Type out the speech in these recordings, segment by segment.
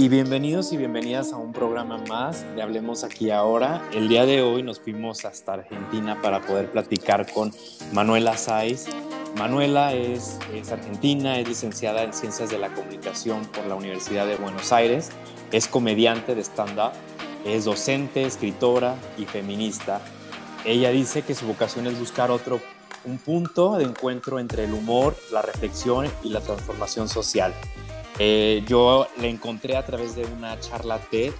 Y bienvenidos y bienvenidas a un programa más de Hablemos aquí ahora. El día de hoy nos fuimos hasta Argentina para poder platicar con Manuela Saiz. Manuela es, es, argentina, es licenciada en Ciencias de la Comunicación por la Universidad de Buenos Aires, es comediante de stand-up, es docente, escritora y feminista. Ella dice que su vocación es buscar otro, un punto de encuentro entre el humor, la reflexión y la transformación social. Eh, yo le encontré a través de una charla TED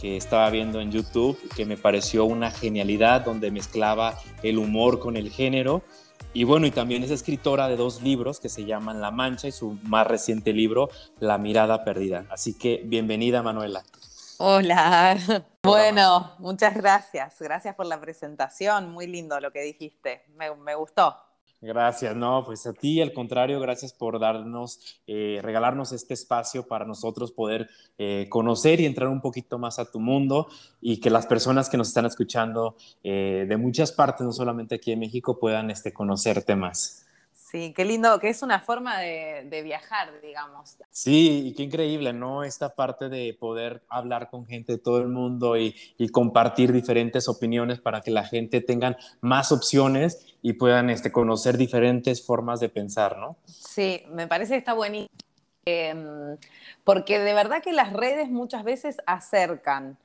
que estaba viendo en YouTube, que me pareció una genialidad, donde mezclaba el humor con el género. Y bueno, y también es escritora de dos libros que se llaman La Mancha y su más reciente libro, La Mirada Perdida. Así que bienvenida, Manuela. Hola. Bueno, muchas gracias. Gracias por la presentación. Muy lindo lo que dijiste. Me, gustó. Gracias, no, pues a ti, al contrario, gracias por darnos, eh, regalarnos este espacio para nosotros poder eh, conocer y entrar un poquito más a tu mundo y que las personas que nos están escuchando eh, de muchas partes, no solamente aquí en México, puedan este, conocerte más. Sí, qué lindo, que es una forma de, viajar, digamos. Sí, y qué increíble, ¿no? Esta parte de poder hablar con gente de todo el mundo y, compartir diferentes opiniones para que la gente tenga más opciones y puedan este, conocer diferentes formas de pensar, ¿no? Sí, me parece que está buenísimo. Em, porque de verdad que las redes muchas veces acercan.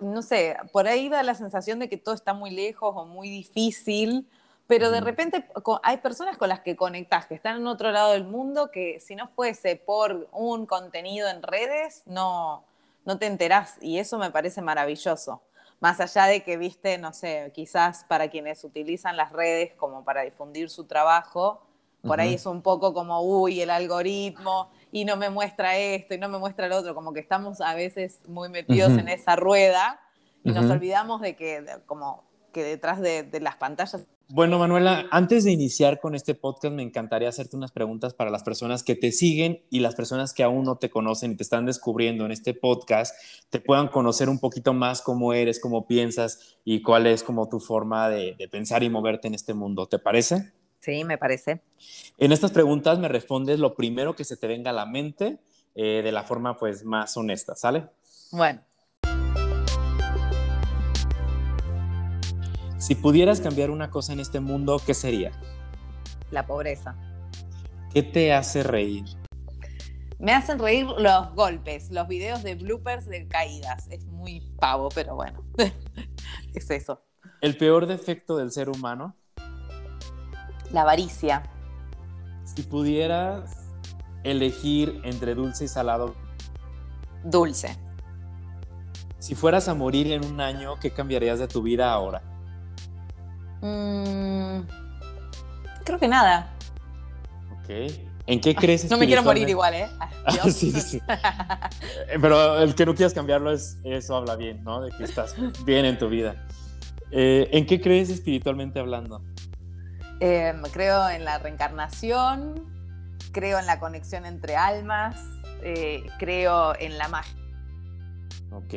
no sé, por ahí da la sensación de que todo está muy lejos o muy difícil pero de repente hay personas con las que conectás, que están en otro lado del mundo, que si no fuese por un contenido en redes, no, no te enterás. Y eso me parece maravilloso. Más allá de que, viste, no sé, quizás para quienes utilizan las redes como para difundir su trabajo, por ahí es un poco como, uy, el algoritmo, y no me muestra esto, y no me muestra el otro, como que estamos a veces muy metidos en esa rueda y nos olvidamos de que, como que detrás de, de las pantallas bueno, Manuela, antes de iniciar con este podcast, me encantaría hacerte unas preguntas para las personas que te siguen y las personas que aún no te conocen y te están descubriendo en este podcast, te puedan conocer un poquito más cómo eres, cómo piensas y cuál es como tu forma de, pensar y moverte en este mundo. ¿Te parece? Sí, me parece. En estas preguntas me respondes lo primero que se te venga a la mente eh, de la forma pues más honesta, ¿sale? Bueno. Si pudieras cambiar una cosa en este mundo, ¿qué sería? La pobreza. ¿Qué te hace reír? Me hacen reír los golpes, los videos de bloopers de caídas. Es muy pavo, pero bueno, es eso. ¿El peor defecto del ser humano? La avaricia. Si pudieras elegir entre dulce y salado. Dulce. Si fueras a morir en un año, ¿qué cambiarías de tu vida ahora? Mm, creo que nada. Ok. ¿En qué crees? No me quiero morir igual, ¿eh? sí, sí, sí. Eh, pero el que no quieras cambiarlo es eso habla bien, ¿no? De que estás bien en tu vida. Eh, ¿En qué crees espiritualmente hablando? Em, creo en la reencarnación, creo en la conexión entre almas, eh, creo en la magia. Ok.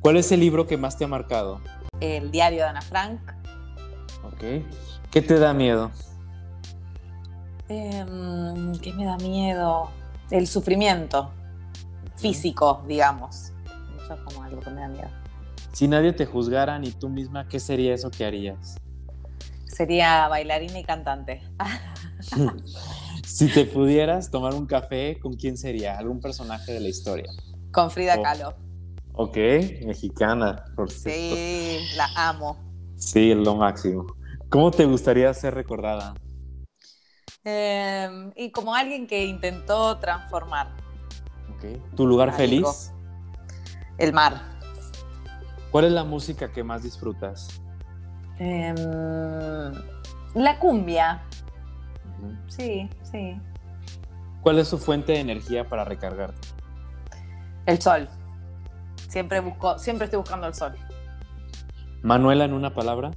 ¿Cuál es el libro que más te ha marcado? El diario de Ana Frank. ¿Qué te da miedo? Em, ¿Qué me da miedo? El sufrimiento físico, digamos. Eso es como algo que me da miedo. Si nadie te juzgara ni tú misma, ¿qué sería eso que harías? Sería bailarina y cantante. si te pudieras tomar un café, ¿con quién sería? ¿Algún personaje de la historia? Con Frida Kahlo. Ok, mexicana, por cierto. Sí, la amo. Sí, lo máximo. ¿Cómo te gustaría ser recordada? Em, y como alguien que intentó transformar. ¿Tu lugar feliz? El mar. ¿Cuál es la música que más disfrutas? Em, la cumbia. Sí, sí. ¿Cuál es su fuente de energía para recargarte? El sol. Siempre busco, siempre estoy buscando el sol. Manuela en una palabra.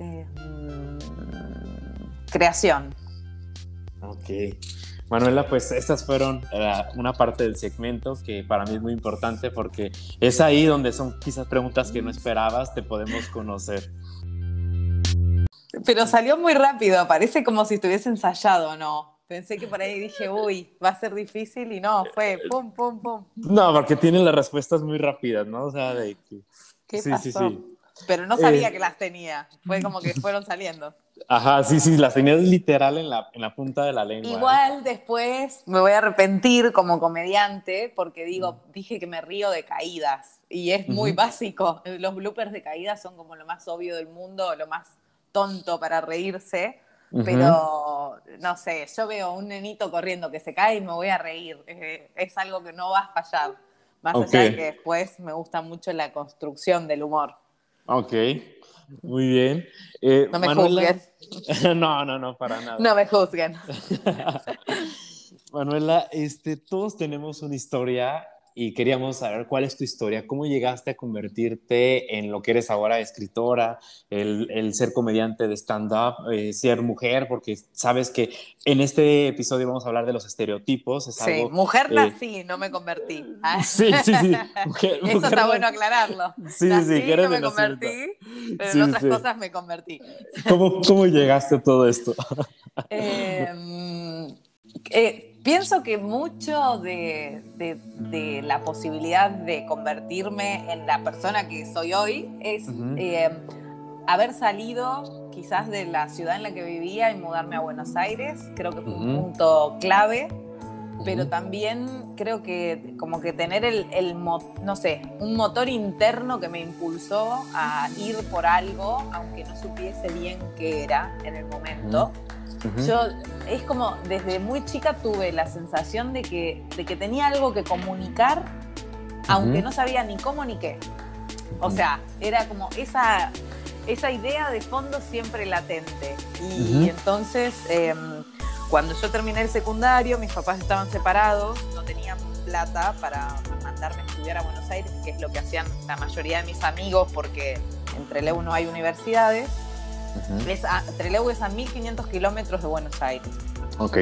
Em, creación. Ok. Manuela, pues estas fueron eh, una parte del segmento que para mí es muy importante porque es ahí donde son quizás preguntas que no esperabas, te podemos conocer. Pero salió muy rápido, parece como si estuviese ensayado, ¿no? Pensé que por ahí dije, uy, va a ser difícil y no, fue pum, pum, pum. No, porque tienen las respuestas muy rápidas, ¿no? O sea, de que... ¿Qué sí, pasó? sí, sí. Pero no sabía eh, que las tenía, fue como que fueron saliendo. Ajá, sí, sí, las tenías literal en la, en la punta de la lengua. ¿eh? Igual después me voy a arrepentir como comediante porque digo, dije que me río de caídas y es muy básico. Los bloopers de caídas son como lo más obvio del mundo, lo más tonto para reírse, pero no sé, yo veo un nenito corriendo que se cae y me voy a reír. Es, algo que no va a fallar. Más allá de que después me gusta mucho la construcción del humor. Ok, muy bien. Eh, no me juzguen. no, no, no, para nada. No me juzguen. Manuela, este, todos tenemos una historia y queríamos saber cuál es tu historia, cómo llegaste a convertirte en lo que eres ahora, escritora, el, ser comediante de stand-up, eh, ser mujer, porque sabes que en este episodio vamos a hablar de los estereotipos. sí, mujer eh, nací, no me convertí. Ah. Sí, sí, sí. Eso está bueno aclararlo. Sí, nací, sí, no me convertí, pero en otras cosas me convertí. ¿Cómo, cómo llegaste a todo esto? Em, eh, Pienso que mucho de, la posibilidad de convertirme en la persona que soy hoy es eh, haber salido quizás de la ciudad en la que vivía y mudarme a Buenos Aires. Creo que fue un punto clave, pero también creo que como que tener el, no sé, un motor interno que me impulsó a ir por algo, aunque no supiese bien qué era en el momento. Yo es como desde muy chica tuve la sensación de que, de que tenía algo que comunicar, aunque no sabía ni cómo ni qué. O sea, era como esa, esa idea de fondo siempre latente. Y, entonces, em, cuando yo terminé el secundario, mis papás estaban separados, no tenían plata para mandarme a estudiar a Buenos Aires, que es lo que hacían la mayoría de mis amigos, porque entre Leu no hay universidades. es a, Trelew es a 1500 kilómetros de Buenos Aires. Ok.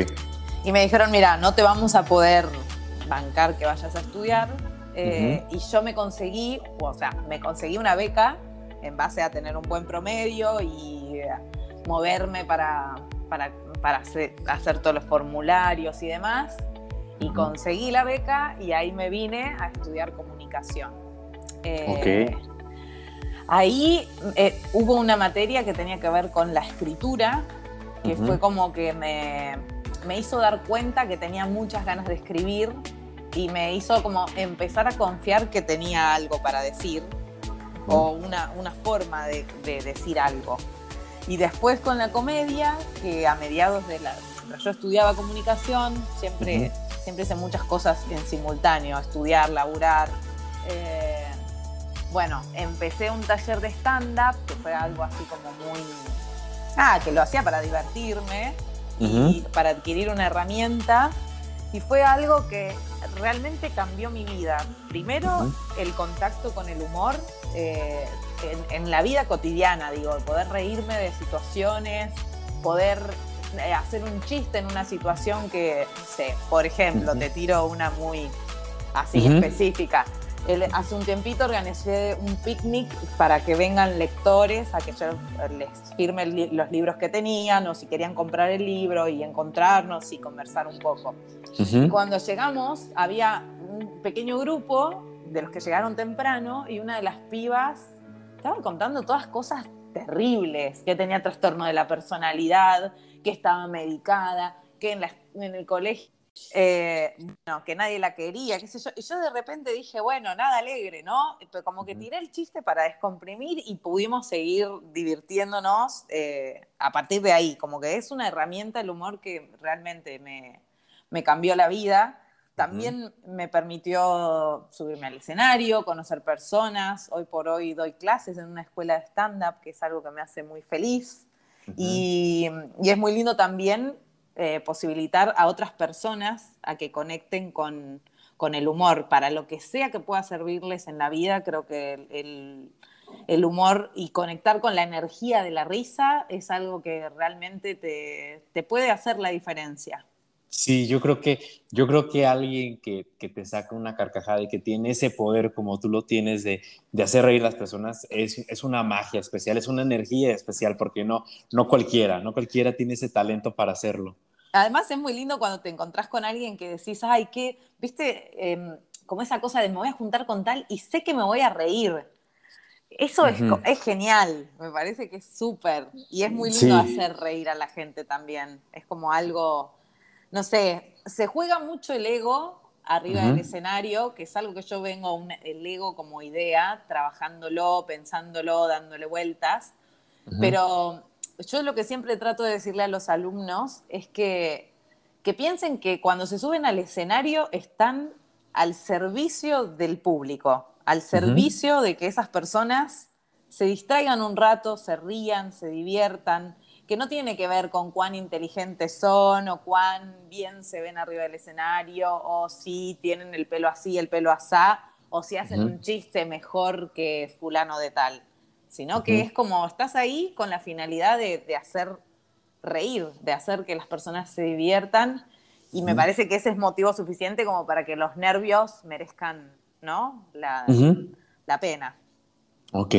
Y me dijeron, mira, no te vamos a poder bancar que vayas a estudiar. Eh, y yo me conseguí, o sea, me conseguí una beca en base a tener un buen promedio y eh, moverme para, para, para hacer, todos los formularios y demás. Y conseguí la beca y ahí me vine a estudiar comunicación. Eh, ok Ahí eh, hubo una materia que tenía que ver con la escritura, que fue como que me, hizo dar cuenta que tenía muchas ganas de escribir y me hizo como empezar a confiar que tenía algo para decir o una, forma de, decir algo. Y después con la comedia, que a mediados de la... Yo estudiaba comunicación, siempre, siempre hice muchas cosas en simultáneo, estudiar, laburar. Eh, bueno, empecé un taller de stand-up, que fue algo así como muy... Ah, que lo hacía para divertirme y para adquirir una herramienta. Y fue algo que realmente cambió mi vida. Primero, el contacto con el humor eh, en, la vida cotidiana, digo, poder reírme de situaciones, poder eh, hacer un chiste en una situación que, sé, por ejemplo, te tiro una muy así específica. Hace un tiempito organicé un picnic para que vengan lectores a que yo les firme los libros que tenían o si querían comprar el libro y encontrarnos y conversar un poco. Cuando llegamos había un pequeño grupo de los que llegaron temprano y una de las pibas estaba contando todas cosas terribles, que tenía trastorno de la personalidad, que estaba medicada, que en, en el colegio eh, que nadie la quería, qué sé yo. Y yo de repente dije, bueno, nada alegre, ¿no? Pero como que tiré el chiste para descomprimir y pudimos seguir divirtiéndonos eh, a partir de ahí. Como que es una herramienta el humor que realmente me, cambió la vida. También me permitió subirme al escenario, conocer personas. Hoy por hoy doy clases en una escuela de stand-up, que es algo que me hace muy feliz. y, y, es muy lindo también eh, posibilitar a otras personas a que conecten con, el humor, para lo que sea que pueda servirles en la vida, creo que el, humor y conectar con la energía de la risa es algo que realmente te, puede hacer la diferencia. Sí, yo creo que, yo creo que alguien que, que, te saca una carcajada y que tiene ese poder como tú lo tienes de, de hacer reír a las personas es, es, una magia especial, es una energía especial porque no, no cualquiera, no cualquiera tiene ese talento para hacerlo. Además es muy lindo cuando te encontrás con alguien que decís, ay, qué, viste, eh, como esa cosa de me voy a juntar con tal y sé que me voy a reír. Eso es, es, genial, me parece que es súper. Y es muy lindo hacer reír a la gente también. Es como algo, no sé, se juega mucho el ego arriba del escenario, que es algo que yo vengo, el ego como idea, trabajándolo, pensándolo, dándole vueltas. Pero yo lo que siempre trato de decirle a los alumnos es que, que piensen que cuando se suben al escenario están al servicio del público, al servicio de que esas personas se distraigan un rato, se rían, se diviertan, que no tiene que ver con cuán inteligentes son o cuán bien se ven arriba del escenario o si tienen el pelo así, el pelo asá, o si hacen un chiste mejor que fulano de tal, sino que es como estás ahí con la finalidad de, de hacer reír, de hacer que las personas se diviertan y me parece que ese es motivo suficiente como para que los nervios merezcan, ¿no? La, la pena. Ok,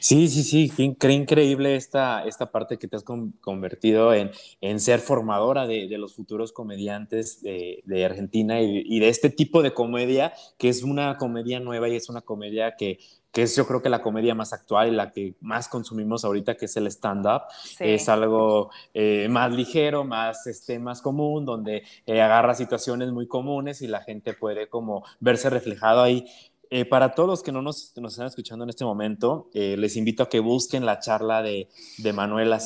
sí, sí, sí, qué increíble esta, esta parte que te has convertido en, en ser formadora de, de, los futuros comediantes de, de Argentina y, y, de este tipo de comedia, que es una comedia nueva y es una comedia que, que es yo creo que la comedia más actual y la que más consumimos ahorita, que es el stand-up. Sí. Es algo eh, más ligero, más, este, más común, donde eh, agarra situaciones muy comunes y la gente puede como verse reflejado ahí. Eh, para todos los que no nos, nos, están escuchando en este momento, eh, les invito a que busquen la charla de, de Manuela.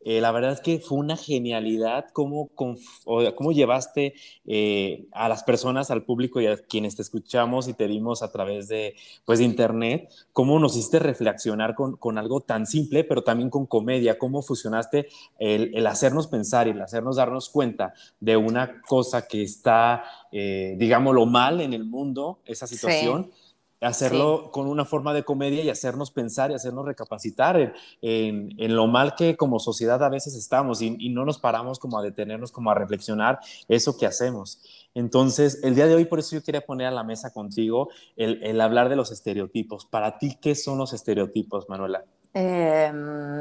Eh, la verdad es que fue una genialidad cómo, cómo llevaste eh, a las personas, al público y a quienes te escuchamos y te dimos a través de, pues, de internet, cómo nos hiciste reflexionar con, con algo tan simple, pero también con comedia, cómo fusionaste el, el, hacernos pensar y el hacernos darnos cuenta de una cosa que está, eh, digámoslo, mal en el mundo, esa situación. Sí hacerlo sí. con una forma de comedia y hacernos pensar y hacernos recapacitar en, en, en lo mal que como sociedad a veces estamos y, y, no nos paramos como a detenernos, como a reflexionar eso que hacemos. Entonces, el día de hoy, por eso yo quería poner a la mesa contigo el, el hablar de los estereotipos. Para ti, ¿qué son los estereotipos, Manuela? Eh,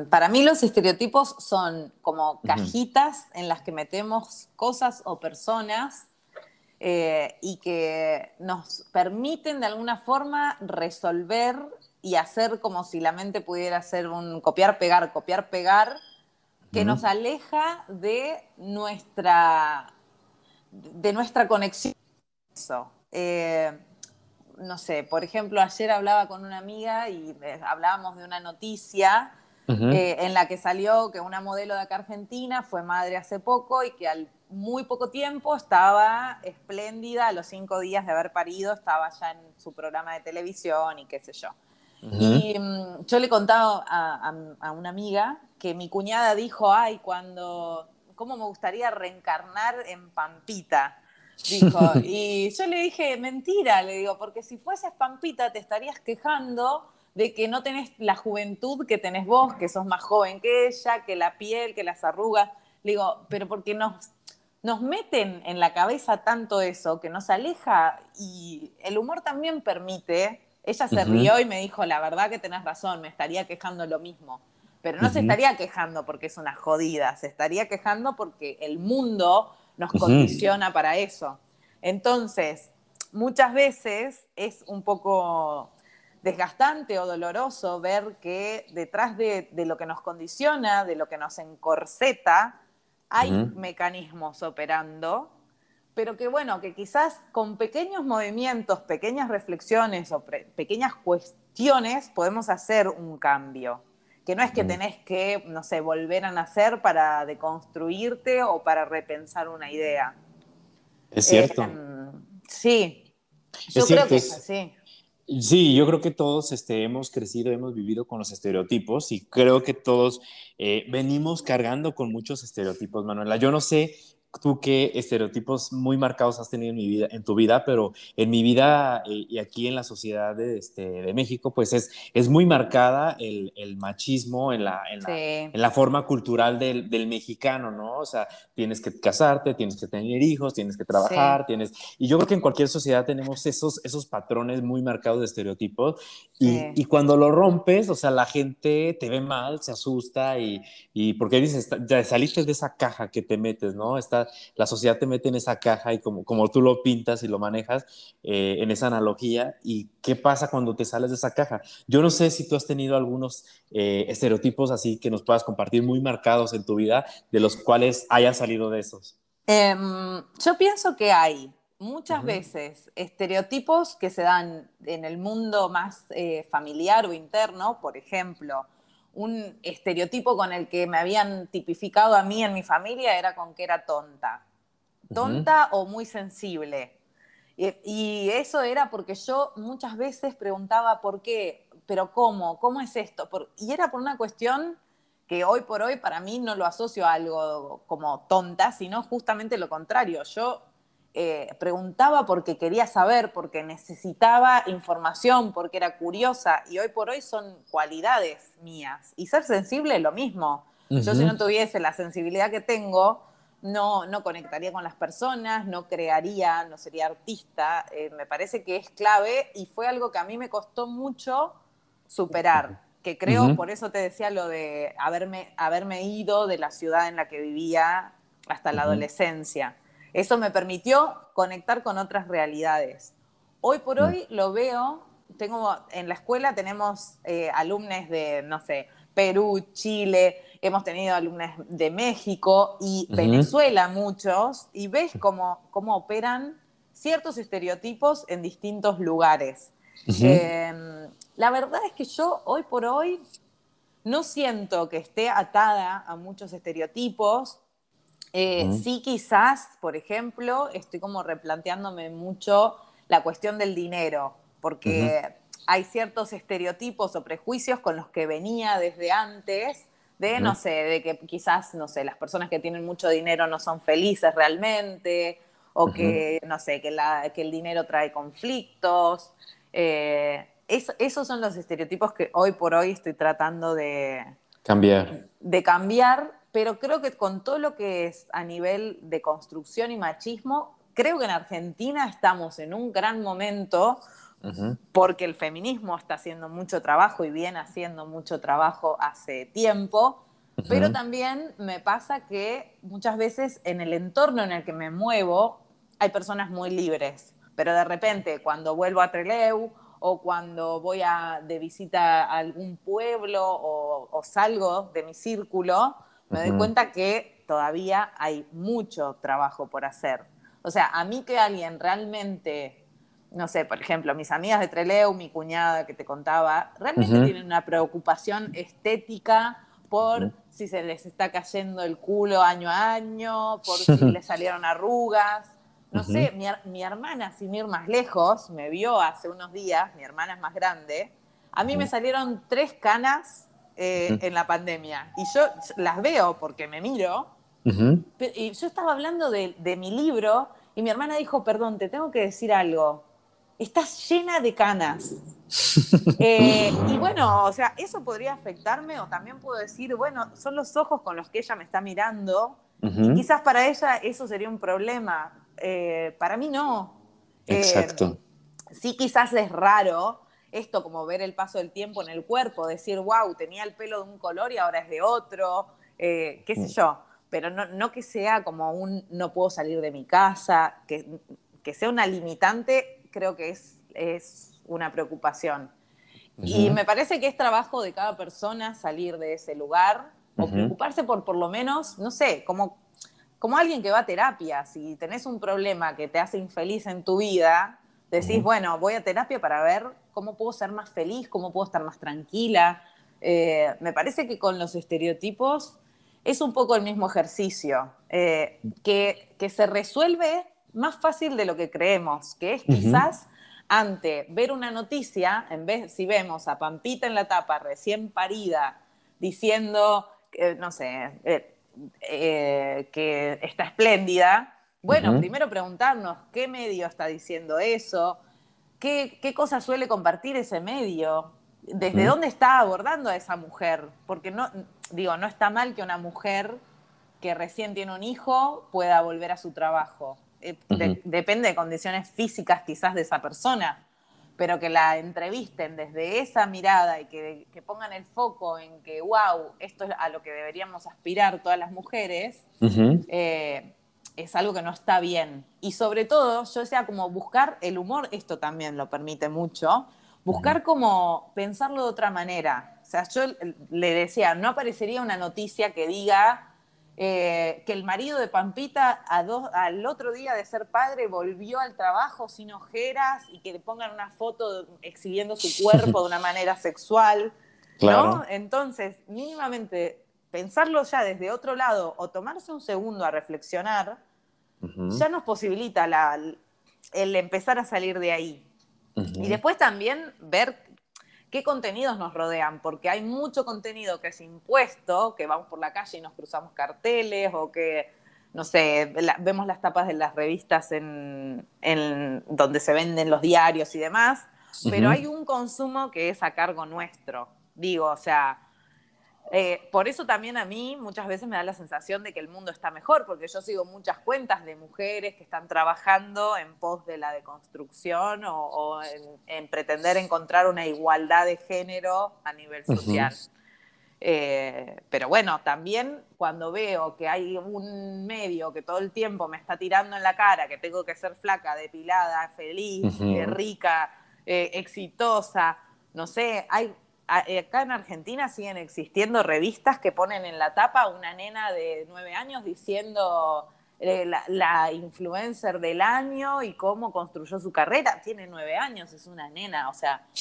para mí los estereotipos son como cajitas uh -huh. en las que metemos cosas o personas eh, y que nos permiten de alguna forma resolver y hacer como si la mente pudiera hacer un copiar, pegar, copiar, pegar, que uh -huh. nos aleja de nuestra, de nuestra conexión. Eso. Eh, no sé, por ejemplo, ayer hablaba con una amiga y hablábamos de una noticia uh -huh. eh, en la que salió que una modelo de acá Argentina fue madre hace poco y que al muy poco tiempo, estaba espléndida, a los cinco días de haber parido, estaba ya en su programa de televisión y qué sé yo. Uh -huh. Y um, yo le contaba a, a, a, una amiga que mi cuñada dijo, ay, cuando, ¿cómo me gustaría reencarnar en Pampita? Dijo, y yo le dije, mentira, le digo, porque si fueses Pampita te estarías quejando de que no tenés la juventud que tenés vos, que sos más joven que ella, que la piel, que las arrugas. Le digo, pero porque nos nos meten en la cabeza tanto eso que nos aleja y el humor también permite. Ella se uh -huh. rió y me dijo, la verdad que tenés razón, me estaría quejando lo mismo. Pero no uh -huh. se estaría quejando porque es una jodida, se estaría quejando porque el mundo nos uh -huh. condiciona para eso. Entonces, muchas veces es un poco desgastante o doloroso ver que detrás de, de lo que nos condiciona, de lo que nos encorseta, hay uh -huh. mecanismos operando, pero que bueno, que quizás con pequeños movimientos, pequeñas reflexiones o pequeñas cuestiones podemos hacer un cambio. Que no es que tenés que, no sé, volver a nacer para deconstruirte o para repensar una idea. Es cierto. Eh, sí, yo es creo cierto, que es así. Sí, yo creo que todos este, hemos crecido, hemos vivido con los estereotipos y creo que todos eh, venimos cargando con muchos estereotipos, Manuela. Yo no sé tú qué estereotipos muy marcados has tenido en, mi vida, en tu vida, pero en mi vida eh, y aquí en la sociedad de, este, de México, pues es, es muy marcada el, el machismo en la, en, la, en la, forma cultural del, del, mexicano, ¿no? O sea, tienes que casarte, tienes que tener hijos, tienes que trabajar, tienes... Y yo creo que en cualquier sociedad tenemos esos, esos patrones muy marcados de estereotipos y, y, cuando lo rompes, o sea, la gente te ve mal, se asusta y, y porque dices, ya saliste de esa caja que te metes, ¿no? Está, la sociedad te mete en esa caja y como, como tú lo pintas y lo manejas eh, en esa analogía. ¿Y qué pasa cuando te sales de esa caja? Yo no sé si tú has tenido algunos eh, estereotipos así que nos puedas compartir muy marcados en tu vida, de los cuales hayas salido de esos. Em, yo pienso que hay muchas veces estereotipos que se dan en el mundo más eh, familiar o interno, por ejemplo, un estereotipo con el que me habían tipificado a mí en mi familia era con que era tonta. Tonta o muy sensible. Y, eso era porque yo muchas veces preguntaba por qué, pero cómo, cómo es esto. y era por una cuestión que hoy por hoy para mí no lo asocio a algo como tonta, sino justamente lo contrario. Yo eh, preguntaba porque quería saber, porque necesitaba información, porque era curiosa y hoy por hoy son cualidades mías. Y ser sensible es lo mismo. Yo si no tuviese la sensibilidad que tengo, no, no conectaría con las personas, no crearía, no sería artista. Eh, me parece que es clave y fue algo que a mí me costó mucho superar. Que creo, por eso te decía lo de haberme, haberme ido de la ciudad en la que vivía hasta la adolescencia eso me permitió conectar con otras realidades. Hoy por mm. hoy lo veo, tengo, en la escuela tenemos eh, alumnos de, no sé, Perú, Chile, hemos tenido alumnos de México y Venezuela muchos, y ves cómo, cómo operan ciertos estereotipos en distintos lugares. Em, la verdad es que yo hoy por hoy no siento que esté atada a muchos estereotipos, eh, sí, quizás, por ejemplo, estoy como replanteándome mucho la cuestión del dinero, porque hay ciertos estereotipos o prejuicios con los que venía desde antes, de, no sé, de que quizás, no sé, las personas que tienen mucho dinero no son felices realmente, o que, no sé, que, que, el dinero trae conflictos. Eh, esos son los estereotipos que hoy por hoy estoy tratando de cambiar. De cambiar pero creo que con todo lo que es a nivel de construcción y machismo, creo que en Argentina estamos en un gran momento porque el feminismo está haciendo mucho trabajo y viene haciendo mucho trabajo hace tiempo, pero también me pasa que muchas veces en el entorno en el que me muevo hay personas muy libres, pero de repente cuando vuelvo a Treleu o cuando voy a, de visita a algún pueblo o salgo de mi círculo, me doy cuenta que todavía hay mucho trabajo por hacer. O sea, a mí que alguien realmente, no sé, por ejemplo, mis amigas de Treleu, mi cuñada que te contaba, realmente tienen una preocupación estética por si se les está cayendo el culo año a año, por si les salieron arrugas. No sé, mi, mi, hermana, sin ir más lejos, me vio hace unos días, mi hermana es más grande, a mí me salieron tres canas eh, en la pandemia. Y yo las veo porque me miro. Y yo estaba hablando de, mi libro y mi hermana dijo, perdón, te tengo que decir algo. Estás llena de canas. Eh, y bueno, o sea, eso podría afectarme o también puedo decir, bueno, son los ojos con los que ella me está mirando. Y quizás para ella eso sería un problema. Eh, para mí no. Exacto. sí, quizás es raro, esto como ver el paso del tiempo en el cuerpo, decir, wow, tenía el pelo de un color y ahora es de otro, eh, qué sé mm. yo, pero no, que sea como un no puedo salir de mi casa, que, que sea una limitante, creo que es, es una preocupación. Y me parece que es trabajo de cada persona salir de ese lugar o preocuparse por por lo menos, no sé, como, como alguien que va a terapia, si tenés un problema que te hace infeliz en tu vida, decís, bueno, voy a terapia para ver cómo puedo ser más feliz, cómo puedo estar más tranquila. Eh, me parece que con los estereotipos es un poco el mismo ejercicio, eh, que, que, se resuelve más fácil de lo que creemos, que es quizás ante ver una noticia, en vez si vemos a Pampita en la tapa recién parida diciendo, no sé, eh, eh, que está espléndida, bueno, primero preguntarnos qué medio está diciendo eso, qué, qué cosa suele compartir ese medio, desde dónde está abordando a esa mujer, porque no, digo, no está mal que una mujer que recién tiene un hijo pueda volver a su trabajo. Eh, depende de condiciones físicas quizás de esa persona, pero que la entrevisten desde esa mirada y que, pongan el foco en que, wow, esto es a lo que deberíamos aspirar todas las mujeres, eh, es algo que no está bien. Y sobre todo, yo sea como buscar el humor, esto también lo permite mucho, buscar como pensarlo de otra manera. O sea, yo le decía, no aparecería una noticia que diga eh, que el marido de Pampita al otro día de ser padre volvió al trabajo sin ojeras y que le pongan una foto exhibiendo su cuerpo de una manera sexual. ¿no? Entonces, mínimamente pensarlo ya desde otro lado o tomarse un segundo a reflexionar, ya nos posibilita el empezar a salir de ahí. Y después también ver qué contenidos nos rodean, porque hay mucho contenido que es impuesto, que vamos por la calle y nos cruzamos carteles o que, no sé, vemos las tapas de las revistas en, donde se venden los diarios y demás, pero hay un consumo que es a cargo nuestro. Digo, o sea, eh, por eso también a mí muchas veces me da la sensación de que el mundo está mejor, porque yo sigo muchas cuentas de mujeres que están trabajando en pos de la deconstrucción o, en, pretender encontrar una igualdad de género a nivel social. Eh, pero bueno, también cuando veo que hay un medio que todo el tiempo me está tirando en la cara, que tengo que ser flaca, depilada, feliz, eh, rica, exitosa, no sé, hay acá en Argentina siguen existiendo revistas que ponen en la tapa una nena de nueve años diciendo eh, la, influencer del año y cómo construyó su carrera. Tiene nueve años, es una nena, o sea,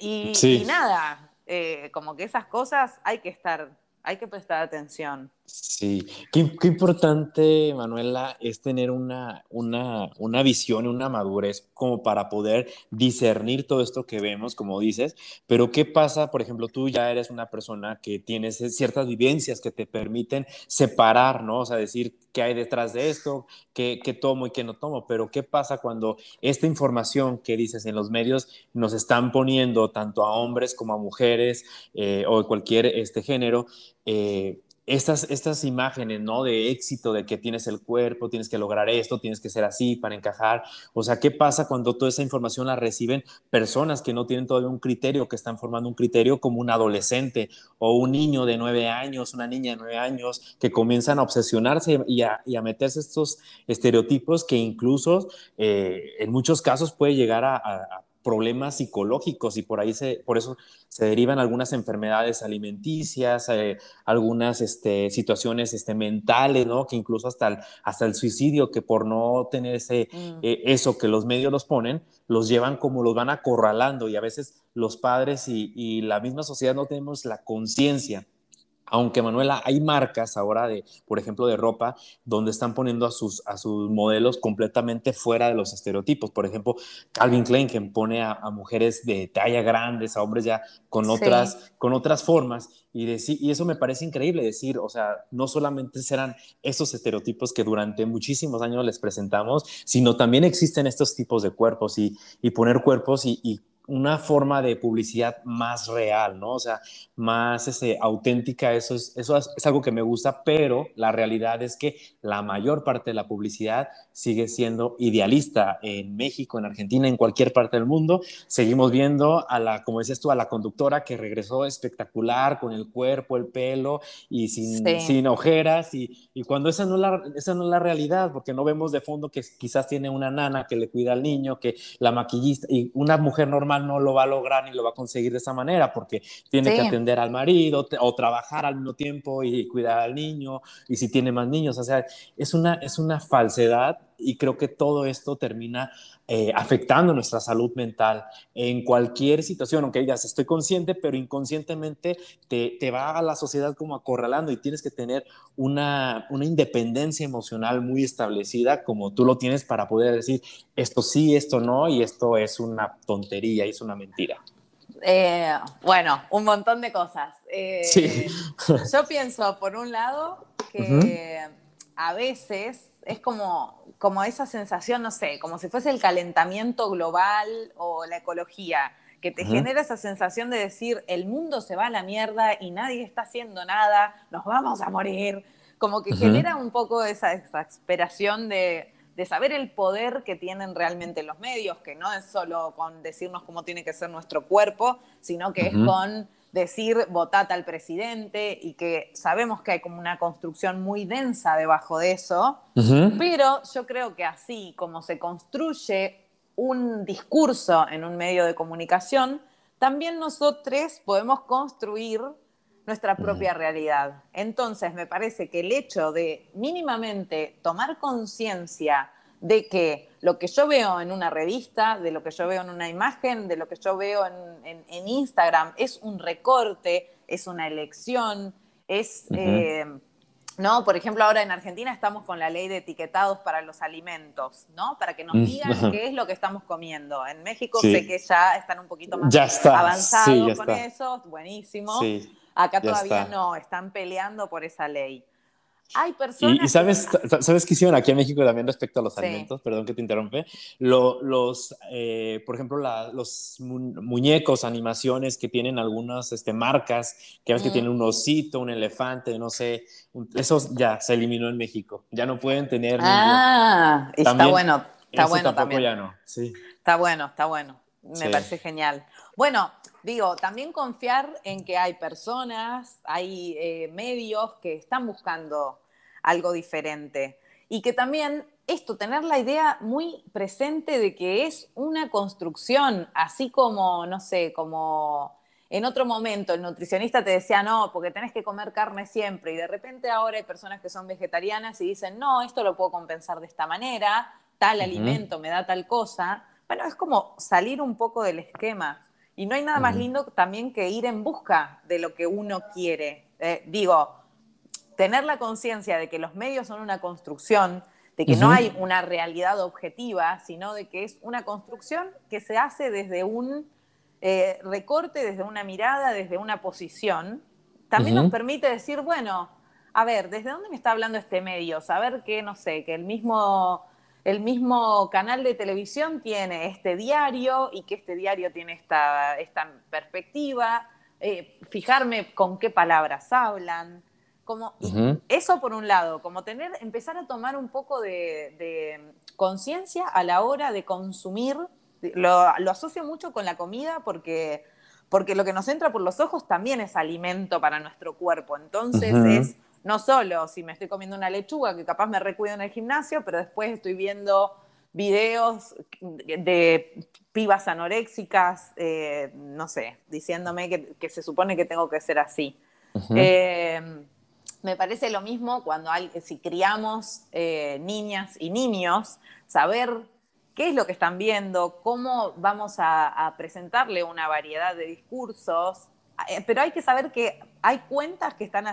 y, nada, eh, como que esas cosas hay que estar, hay que prestar atención. Sí, qué, importante, Manuela, es tener una, una, una, visión, una madurez como para poder discernir todo esto que vemos, como dices, pero ¿qué pasa, por ejemplo, tú ya eres una persona que tienes ciertas vivencias que te permiten separar, ¿no? O sea, decir qué hay detrás de esto, qué, qué tomo y qué no tomo, pero ¿qué pasa cuando esta información que dices en los medios nos están poniendo tanto a hombres como a mujeres eh, o de cualquier este género? Eh, estas, estas imágenes, ¿no? De éxito, de que tienes el cuerpo, tienes que lograr esto, tienes que ser así para encajar. O sea, ¿qué pasa cuando toda esa información la reciben personas que no tienen todavía un criterio, que están formando un criterio como un adolescente o un niño de nueve años, una niña de nueve años, que comienzan a obsesionarse y a, meterse estos estereotipos que incluso eh, en muchos casos puede llegar a problemas psicológicos y por ahí se, por eso se derivan algunas enfermedades alimenticias, eh, algunas este, situaciones este, mentales, ¿no? Que incluso hasta el, hasta el suicidio, que por no tener ese, mm. eh, eso que los medios los ponen, los llevan como los van acorralando y a veces los padres y, y la misma sociedad no tenemos la conciencia aunque Manuela, hay marcas ahora de, por ejemplo, de ropa, donde están poniendo a sus, a sus modelos completamente fuera de los estereotipos. Por ejemplo, Calvin Klein, que pone a, mujeres de talla grandes, a hombres ya con otras, con otras formas. Y, y eso me parece increíble decir, o sea, no solamente serán esos estereotipos que durante muchísimos años les presentamos, sino también existen estos tipos de cuerpos y, y poner cuerpos y, y una forma de publicidad más real, ¿no? O sea, más ese, auténtica, eso, es, eso es, algo que me gusta, pero la realidad es que la mayor parte de la publicidad sigue siendo idealista en México, en Argentina, en cualquier parte del mundo. Seguimos viendo a la, como dices tú, a la conductora que regresó espectacular, con el cuerpo, el pelo y sin, sin ojeras, y, y, cuando esa no, la, esa no es la realidad, porque no vemos de fondo que quizás tiene una nana que le cuida al niño, que la maquillista, y una mujer normal no lo va a lograr ni lo va a conseguir de esa manera, porque tiene que atender al marido o trabajar al mismo tiempo y cuidar al niño, y si tiene más niños, o sea, es una, es una falsedad y creo que todo esto termina eh, afectando nuestra salud mental en cualquier situación, aunque digas, estoy consciente, pero inconscientemente te, te va a la sociedad como acorralando y tienes que tener una, una independencia emocional muy establecida como tú lo tienes para poder decir, esto sí, esto no, y esto es una tontería, es una mentira. Eh, bueno, un montón de cosas. Eh, Sí. Yo pienso, por un lado, que a veces es como, como esa sensación, no sé, como si fuese el calentamiento global o la ecología, que te genera esa sensación de decir, el mundo se va a la mierda y nadie está haciendo nada, nos vamos a morir. Como que genera un poco esa exasperación de, de saber el poder que tienen realmente los medios, que no es solo con decirnos cómo tiene que ser nuestro cuerpo, sino que es con decir votate al presidente y que sabemos que hay como una construcción muy densa debajo de eso, pero yo creo que así como se construye un discurso en un medio de comunicación, también nosotros podemos construir nuestra propia realidad. Entonces, me parece que el hecho de mínimamente tomar conciencia de que lo que yo veo en una revista, de lo que yo veo en una imagen, de lo que yo veo en, en- en Instagram, es un recorte, es una elección, es... Eh, ¿no? Por ejemplo, ahora en Argentina estamos con la ley de etiquetados para los alimentos, ¿no? Para que nos Mm, digan qué es lo que estamos comiendo. En México Sí. sé que ya están un poquito más Ya está, avanzados sí, ya con está. eso, buenísimo. Sí. Acá todavía está. no, están peleando por esa ley. Hay personas Y, y sabes, que- sa- ¿sabes qué hicieron aquí en México también respecto a los Sí. alimentos? Perdón que te interrumpe. Lo- los, eh, por ejemplo, la- los mu- muñecos, animaciones que tienen algunas este, marcas, que ves que Mm. tienen un osito, un elefante, no sé, un- eso ya se eliminó en México. Ya no pueden tener. Ah, está También bueno, está bueno también. ya no. Sí. Está bueno, está bueno. Me Sí. parece genial. Bueno, digo, también confiar en que hay personas, hay eh, medios que están buscando algo diferente. Y que también esto, tener la idea muy presente de que es una construcción, así como, no sé, como en otro momento el nutricionista te decía, no, porque tenés que comer carne siempre, y de repente ahora hay personas que son vegetarianas y dicen, no, esto lo puedo compensar de esta manera, tal alimento me da tal cosa. Bueno, es como salir un poco del esquema. Y no hay nada más lindo también que ir en busca de lo que uno quiere. Eh, digo, tener la conciencia de que los medios son una construcción, de que no hay una realidad objetiva, sino de que es una construcción que se hace desde un eh, recorte, desde una mirada, desde una posición, también nos permite decir, bueno, a ver, ¿desde dónde me está hablando este medio? Saber que, no sé, que el mismo, el mismo canal de televisión tiene este diario y que este diario tiene esta, esta perspectiva, eh, fijarme con qué palabras hablan, como, eso por un lado, como tener, empezar a tomar un poco de, de conciencia a la hora de consumir. Lo, lo asocio mucho con la comida porque, porque lo que nos entra por los ojos también es alimento para nuestro cuerpo. Entonces es no solo si me estoy comiendo una lechuga que capaz me recuido en el gimnasio, pero después estoy viendo videos de pibas anoréxicas, eh, no sé, diciéndome que, que se supone que tengo que ser así. Eh, me parece lo mismo cuando hay, si criamos eh, niñas y niños, saber qué es lo que están viendo, cómo vamos a, a presentarle una variedad de discursos, pero hay que saber que hay cuentas que están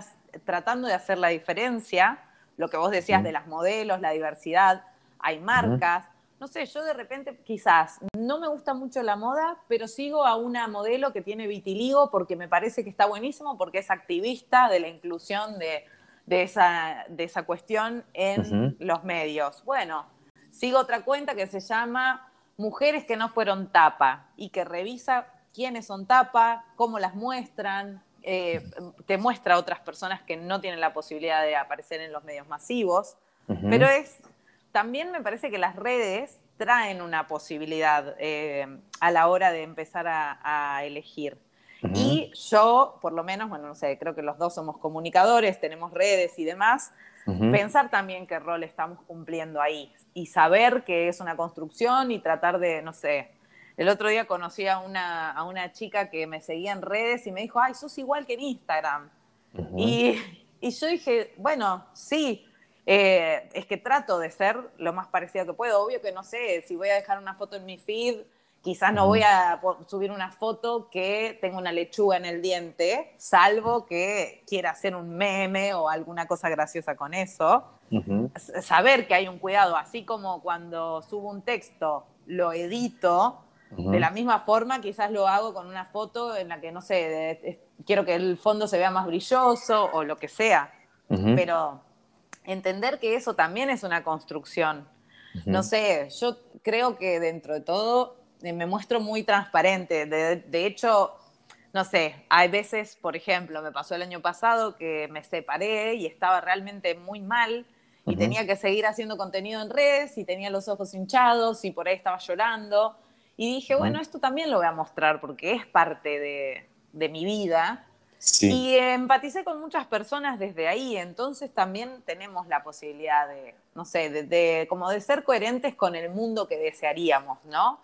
tratando de hacer la diferencia, lo que vos decías de las modelos, la diversidad, hay marcas. No sé, yo de repente quizás no me gusta mucho la moda, pero sigo a una modelo que tiene vitiligo porque me parece que está buenísimo, porque es activista de la inclusión de, de esa, de esa cuestión en los medios. Bueno, sigo otra cuenta que se llama Mujeres que no fueron tapa y que revisa quiénes son tapa, cómo las muestran, eh, te muestra a otras personas que no tienen la posibilidad de aparecer en los medios masivos. Pero es, también me parece que las redes traen una posibilidad eh, a la hora de empezar a, a elegir. Y yo, por lo menos, bueno, no sé, creo que los dos somos comunicadores, tenemos redes y demás, pensar también qué rol estamos cumpliendo ahí y saber que es una construcción y tratar de, no sé, el otro día conocí a una, a una chica que me seguía en redes y me dijo, ay, sos igual que en Instagram. Y, y yo dije, bueno, sí, eh, es que trato de ser lo más parecido que puedo. Obvio que no sé, si voy a dejar una foto en mi feed, quizás no voy a subir una foto que tenga una lechuga en el diente, salvo que quiera hacer un meme o alguna cosa graciosa con eso. Saber que hay un cuidado, así como cuando subo un texto, lo edito, De la misma forma, quizás lo hago con una foto en la que, no sé, quiero que el fondo se vea más brilloso o lo que sea. Pero entender que eso también es una construcción. No sé, yo creo que dentro de todo eh, me muestro muy transparente. De, hecho, no sé, hay veces, por ejemplo, me pasó el año pasado que me separé y estaba realmente muy mal y tenía que seguir haciendo contenido en redes y tenía los ojos hinchados y por ahí estaba llorando. Y dije, bueno, esto también lo voy a mostrar porque es parte de, de mi vida. Y empaticé con muchas personas desde ahí, entonces también tenemos la posibilidad de, no sé, de, como de ser coherentes con el mundo que desearíamos, ¿no?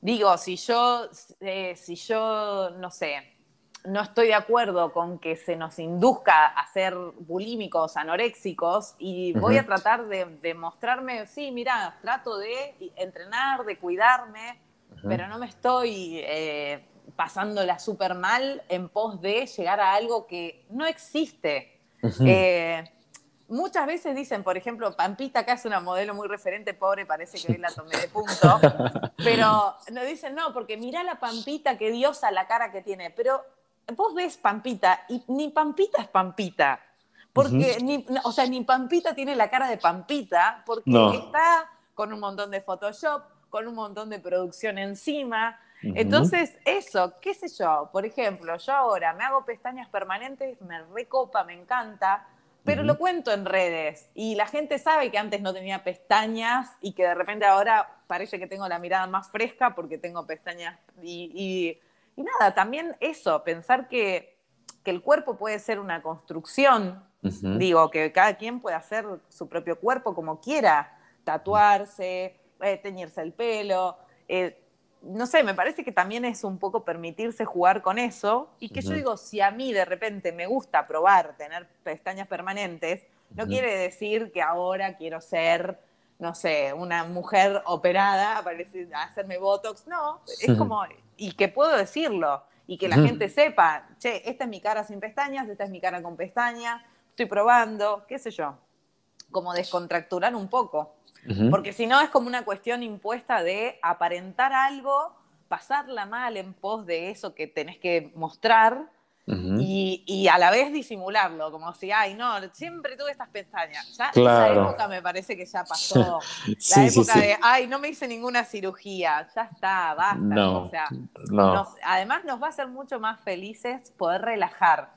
digo, si yo, eh, si yo, no sé, no estoy de acuerdo con que se nos induzca a ser bulímicos, anoréxicos, y voy a tratar de, mostrarme, sí, mira, trato de entrenar, de cuidarme, pero no me estoy eh, pasándola súper mal en pos de llegar a algo que no existe. Eh, muchas veces dicen, por ejemplo, Pampita, que es una modelo muy referente, pobre, parece que hoy la tomé de punto, pero nos dicen, no, porque mira la Pampita, qué diosa la cara que tiene, pero vos ves Pampita y ni Pampita es Pampita, porque, ni, o sea, ni Pampita tiene la cara de Pampita, porque está con un montón de Photoshop, con un montón de producción encima, entonces, eso, qué sé yo, por ejemplo, yo ahora me hago pestañas permanentes, me recopa, me encanta, pero lo cuento en redes y la gente sabe que antes no tenía pestañas y que de repente ahora parece que tengo la mirada más fresca porque tengo pestañas y, nada, también eso, pensar que, el cuerpo puede ser una construcción, digo, que cada quien puede hacer su propio cuerpo como quiera, tatuarse, eh, teñirse el pelo. Eh, no sé, me parece que también es un poco permitirse jugar con eso. Y que yo digo, si a mí de repente me gusta probar tener pestañas permanentes, no quiere decir que ahora quiero ser, no sé, una mujer operada, a hacerme Botox, no, es como, y que puedo decirlo y que la gente sepa, che, esta es mi cara sin pestañas, esta es mi cara con pestañas, estoy probando, qué sé yo, como descontracturar un poco. Porque si no es como una cuestión impuesta de aparentar algo, pasarla mal en pos de eso que tenés que mostrar y, a la vez disimularlo, como si, ay, no, siempre tuve estas pestañas. Ya esa época me parece que ya pasó. La época de, ay, no me hice ninguna cirugía, ya está, basta. o sea, además nos va a hacer mucho más felices poder relajar.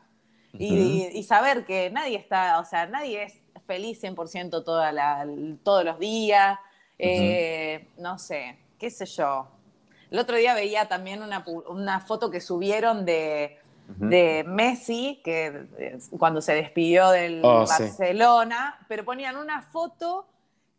y, y, saber que nadie está, o sea, nadie es feliz 100% toda la, todos los días, eh, no sé, qué sé yo. El otro día veía también una, foto que subieron de, Messi, que eh, cuando se despidió del oh, Barcelona, pero ponían una foto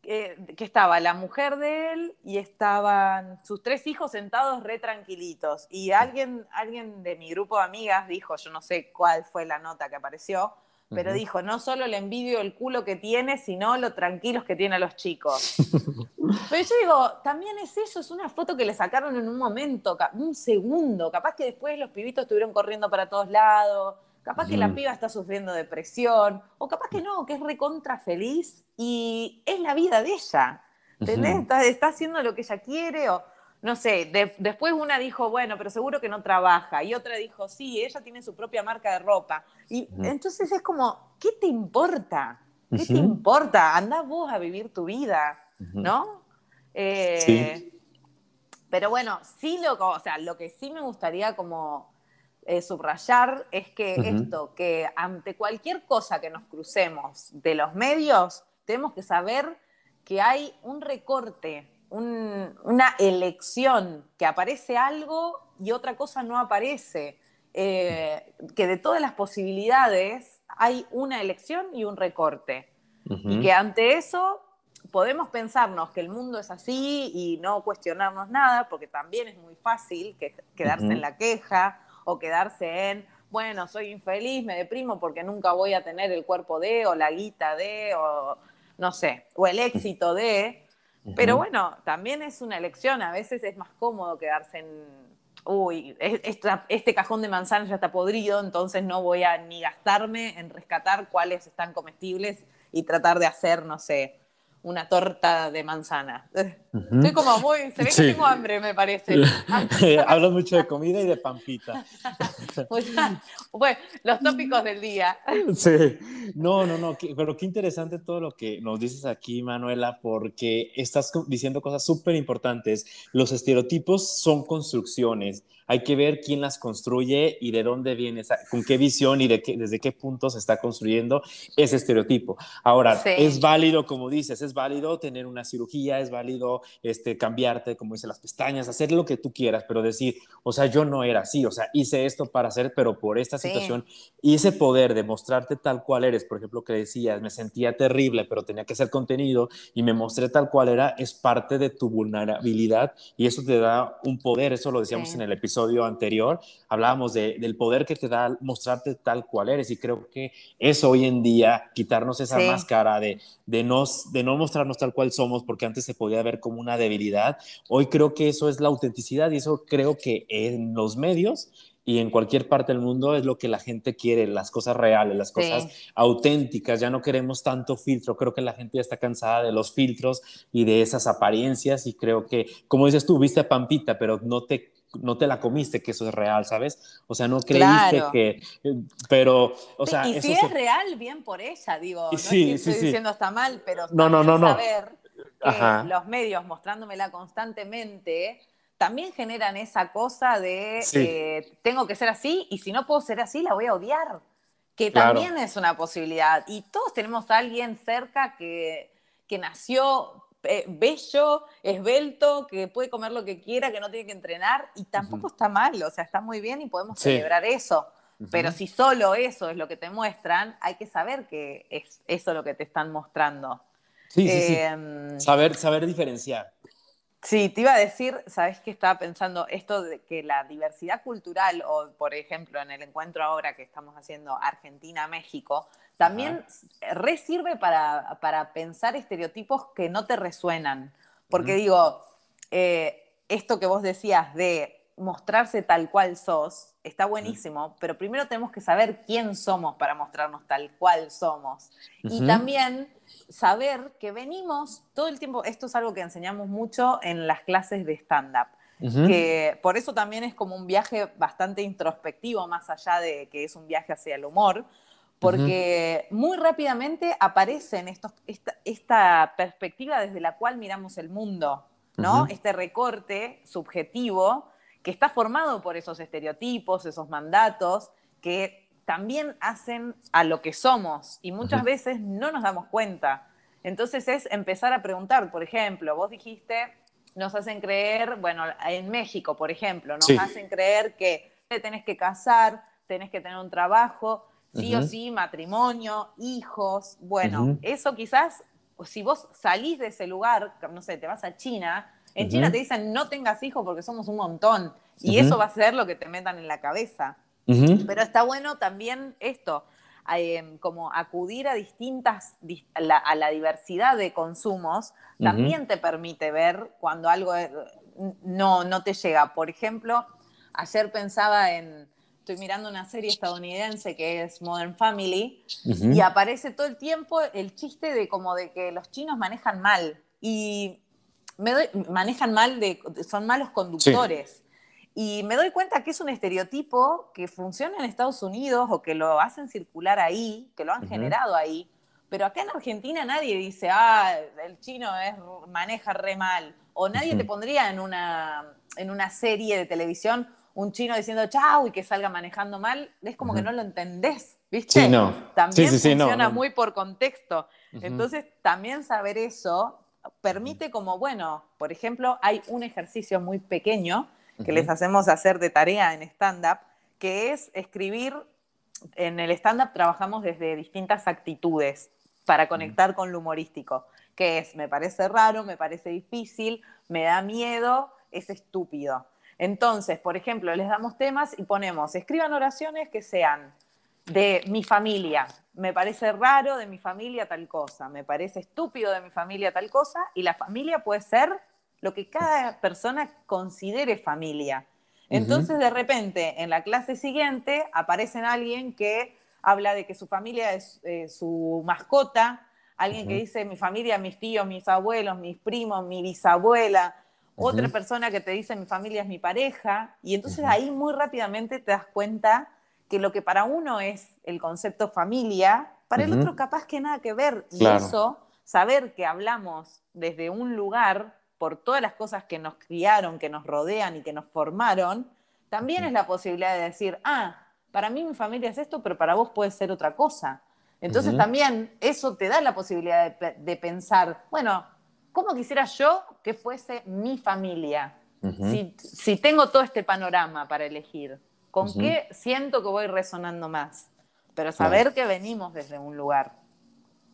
que estaba la mujer de él y estaban sus tres hijos sentados re tranquilitos. Y alguien, alguien de mi grupo de amigas dijo, yo no sé cuál fue la nota que apareció, pero dijo, no solo le envidio el culo que tiene, sino lo tranquilos que tiene a los chicos. pero yo digo, también es eso, es una foto que le sacaron en un momento, un segundo, capaz que después los pibitos estuvieron corriendo para todos lados, capaz que la piba está sufriendo depresión, o capaz que no, que es recontra feliz y es la vida de ella. ¿Entendés? está, está, haciendo lo que ella quiere o no sé, después una dijo, bueno, pero seguro que no trabaja, y otra dijo, sí, ella tiene su propia marca de ropa. Y entonces es como, ¿qué te importa? ¿Qué te importa? Anda vos a vivir tu vida, ¿no? Eh, sí. Pero bueno, sí lo, o sea, lo que sí me gustaría como eh, subrayar es que esto, que ante cualquier cosa que nos crucemos de los medios, tenemos que saber que hay un recorte una elección, que aparece algo y otra cosa no aparece, eh, que de todas las posibilidades hay una elección y un recorte. Y que ante eso podemos pensarnos que el mundo es así y no cuestionarnos nada, porque también es muy fácil que, quedarse en la queja o quedarse en, bueno, soy infeliz, me deprimo porque nunca voy a tener el cuerpo de, o la guita de, o no sé, o el éxito de, pero bueno, también es una elección, a veces es más cómodo quedarse en, uy, este cajón de manzana ya está podrido, entonces no voy a ni gastarme en rescatar cuáles están comestibles y tratar de hacer, no sé, una torta de manzana. Estoy como muy, se ve que tengo hambre, me parece. Hablas mucho de comida y de pampita. Bueno, los tópicos del día. Sí, no, no, no, pero qué interesante todo lo que nos dices aquí, Manuela, porque estás diciendo cosas súper importantes. Los estereotipos son construcciones hay que ver quién las construye y de dónde viene, con qué visión y de qué, desde qué punto se está construyendo ese estereotipo. Ahora, es válido, como dices, es válido tener una cirugía, es válido este, cambiarte, como dice, las pestañas, hacer lo que tú quieras, pero decir, o sea, yo no era así, o sea, hice esto para hacer, pero por esta situación, y ese poder de mostrarte tal cual eres, por ejemplo, que decías, me sentía terrible, pero tenía que ser contenido y me mostré tal cual era, es parte de tu vulnerabilidad y eso te da un poder, eso lo decíamos en el episodio episodio anterior, hablábamos del poder que te da mostrarte tal cual eres y creo que eso hoy en día, quitarnos esa máscara de, de, de no mostrarnos tal cual somos, porque antes se podía ver como una debilidad, hoy creo que eso es la autenticidad y eso creo que en los medios y en cualquier parte del mundo es lo que la gente quiere, las cosas reales, las cosas auténticas. Ya no queremos tanto filtro. Creo que la gente ya está cansada de los filtros y de esas apariencias y creo que, como dices tú, viste a Pampita, pero no te no te la comiste que eso es real, ¿sabes? O sea, no creíste que, pero, o sea... Y si es real, bien por ella, digo, no sí, estoy diciendo está mal, pero no, no, no, saber que los medios mostrándomela constantemente también generan esa cosa de eh, tengo que ser así y si no puedo ser así la voy a odiar, que también es una posibilidad. Y todos tenemos a alguien cerca que, que nació eh, bello, esbelto, que puede comer lo que quiera, que no tiene que entrenar, y tampoco está mal, o sea, está muy bien y podemos celebrar eso. Pero si solo eso es lo que te muestran, hay que saber que es eso lo que te están mostrando. Sí, sí, sí. Em, saber, saber diferenciar. Sí, te iba a decir, ¿sabes qué estaba pensando? Esto de que la diversidad cultural, o por ejemplo en el encuentro ahora que estamos haciendo Argentina-México, también resirve para, para, pensar estereotipos que no te resuenan. Porque digo, eh, esto que vos decías de mostrarse tal cual sos está buenísimo, pero primero tenemos que saber quién somos para mostrarnos tal cual somos. Y también saber que venimos todo el tiempo, esto es algo que enseñamos mucho en las clases de stand-up. que por eso también es como un viaje bastante introspectivo, más allá de que es un viaje hacia el humor, porque muy rápidamente aparece en esta, esta, perspectiva desde la cual miramos el mundo, ¿no? Este recorte subjetivo que está formado por esos estereotipos, esos mandatos, que también hacen a lo que somos y muchas veces no nos damos cuenta. Entonces es empezar a preguntar, por ejemplo, vos dijiste, nos hacen creer, bueno, en México, por ejemplo, nos hacen creer que te tenés que casar, tenés que tener un trabajo, sí o sí, matrimonio, hijos. Bueno, eso quizás, si vos salís de ese lugar, no sé, te vas a China, en China te dicen no tengas hijos porque somos un montón. Y eso va a ser lo que te metan en la cabeza. Pero está bueno también esto, em, como acudir a distintas, a la, diversidad de consumos, también te permite ver cuando algo eh, no, no te llega. Por ejemplo, ayer pensaba en, estoy mirando una serie estadounidense que es Modern Family y aparece todo el tiempo el chiste de como de que los chinos manejan mal y me manejan mal, de, son malos conductores. Y me doy cuenta que es un estereotipo que funciona en Estados Unidos o que lo hacen circular ahí, que lo han generado ahí. Pero acá en Argentina nadie dice, ah, el chino es, maneja re mal. O nadie te pondría en una, en una serie de televisión un chino diciendo chau y que salga manejando mal, es como que no lo entendés, ¿viste? Sí, no. También funciona muy por contexto. Entonces, también saber eso permite como, bueno, por ejemplo, hay un ejercicio muy pequeño que les hacemos hacer de tarea en stand-up, que es escribir, en el stand-up trabajamos desde distintas actitudes para conectar con lo humorístico, que es, me parece raro, me parece difícil, me da miedo, es estúpido. Entonces, por ejemplo, les damos temas y ponemos, escriban oraciones que sean de mi familia, me parece raro de mi familia tal cosa, me parece estúpido de mi familia tal cosa, y la familia puede ser lo que cada persona considere familia. Entonces, de repente, en la clase siguiente, aparece alguien que habla de que su familia es eh, su mascota, alguien que dice mi familia, mis tíos, mis abuelos, mis primos, mi bisabuela, otra persona que te dice mi familia es mi pareja, y entonces ahí muy rápidamente te das cuenta que lo que para uno es el concepto familia, para el otro capaz que nada que ver. Y eso, saber que hablamos desde un lugar por todas las cosas que nos criaron, que nos rodean y que nos formaron, también es la posibilidad de decir, ah, para mí mi familia es esto, pero para vos puede ser otra cosa. Entonces también eso te da la posibilidad de, pensar, bueno, ¿cómo quisiera yo que fuese mi familia? si, tengo todo este panorama para elegir. ¿Con qué siento que voy resonando más? Pero saber que venimos desde un lugar.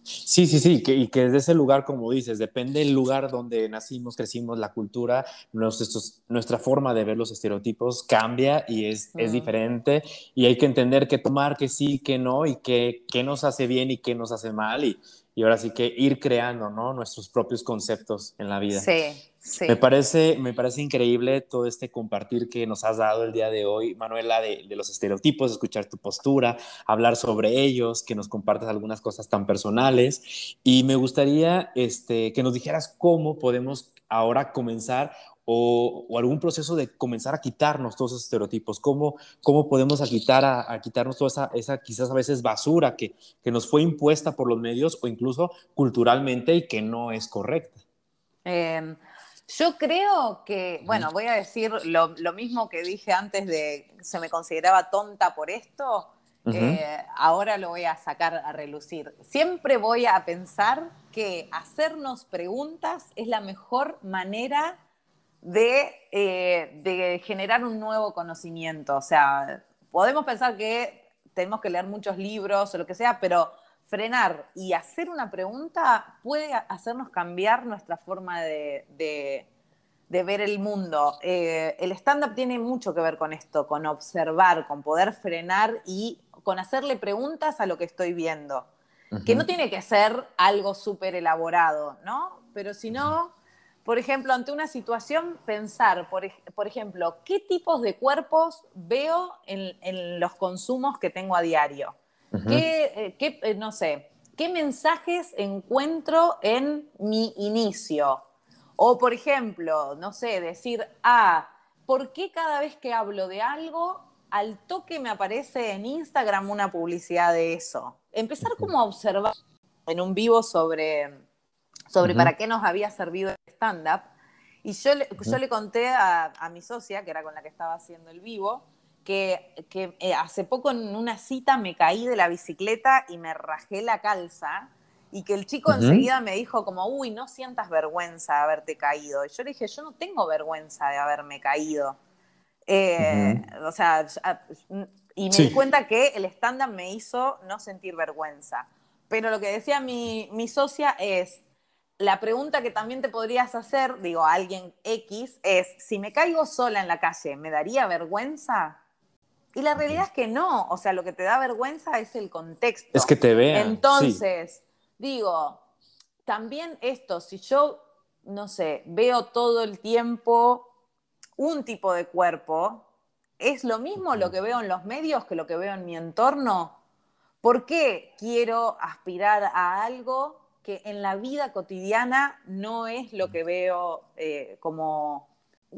Sí, sí, sí, y que desde ese lugar, como dices, depende del lugar donde nacimos, crecimos, la cultura, nuestra forma de ver los estereotipos cambia y es, es, diferente y hay que entender que tomar que sí, que no y qué nos hace bien y qué nos hace mal y, y ahora sí que ir creando ¿no? nuestros propios conceptos en la vida. Sí, sí. Me parece, me parece increíble todo este compartir que nos has dado el día de hoy, Manuela, de, de, los estereotipos, escuchar tu postura, hablar sobre ellos, que nos compartas algunas cosas tan personales. Y me gustaría este, que nos dijeras cómo podemos ahora comenzar o, algún proceso de comenzar a quitarnos todos esos estereotipos, cómo, cómo podemos a quitar, a, quitarnos toda esa, esa, quizás a veces basura que, que, nos fue impuesta por los medios o incluso culturalmente y que no es correcta. Em, yo creo que, bueno, voy a decir lo, lo, mismo que dije antes de se me consideraba tonta por esto, eh, ahora lo voy a sacar a relucir. Siempre voy a pensar que hacernos preguntas es la mejor manera eh, de, generar un nuevo conocimiento. O sea, podemos pensar que tenemos que leer muchos libros o lo que sea, pero frenar y hacer una pregunta puede hacernos cambiar nuestra forma de, ver el mundo. Eh, el stand-up tiene mucho que ver con esto, con observar, con poder frenar y con hacerle preguntas a lo que estoy viendo. Que no tiene que ser algo súper elaborado, ¿no? Pero si no, por ejemplo, ante una situación, pensar, por, ejemplo, qué tipos de cuerpos veo en, los consumos que tengo a diario. ¿Qué, eh, eh, no sé, qué mensajes encuentro en mi inicio? O, por ejemplo, no sé, decir, ah, ¿por qué cada vez que hablo de algo, al toque me aparece en Instagram una publicidad de eso? Empezar como a observar en un vivo sobre sobre para qué nos había servido stand-up. Y yo le, yo le conté a, mi socia, que era con la que estaba haciendo el vivo, que, eh, hace poco en una cita me caí de la bicicleta y me rajé la calza y que el chico enseguida me dijo como, uy, no sientas vergüenza de haberte caído. Y yo le dije, yo no tengo vergüenza de haberme caído. Eh, o sea, y me di cuenta que el stand-up me hizo no sentir vergüenza. Pero lo que decía mi, mi socia es, la pregunta que también te podrías hacer, digo, a alguien X, es, si me caigo sola en la calle, ¿me daría vergüenza? Y la realidad es que no, o sea, lo que te da vergüenza es el contexto. Es que te vean. Entonces, digo, también esto, si yo, no sé, veo todo el tiempo un tipo de cuerpo, ¿es lo mismo lo que veo en los medios que lo que veo en mi entorno? ¿Por qué quiero aspirar a algo que en la vida cotidiana no es lo que veo eh, como,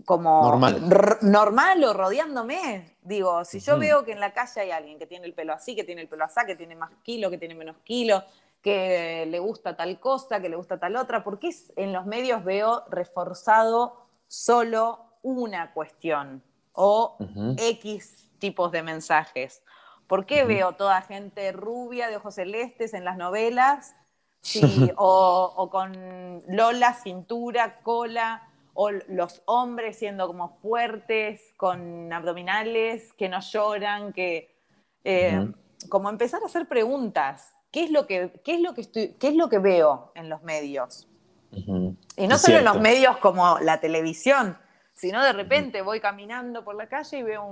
como normal. o rodeándome. Digo, si yo veo que en la calle hay alguien que tiene el pelo así, que tiene el pelo así, que tiene más kilo, que tiene menos kilo, que le gusta tal cosa, que le gusta tal otra, ¿por qué en los medios veo reforzado solo una cuestión o X tipos de mensajes? ¿Por qué veo toda gente rubia de ojos celestes en las novelas Sí, o, con Lola, cintura, cola, o los hombres siendo como fuertes, con abdominales, que no lloran, que... Eh, como empezar a hacer preguntas. ¿Qué es lo que, qué es lo que, estoy, qué es lo que veo en los medios? Y no solo en los medios como la televisión, sino de repente voy caminando por la calle y veo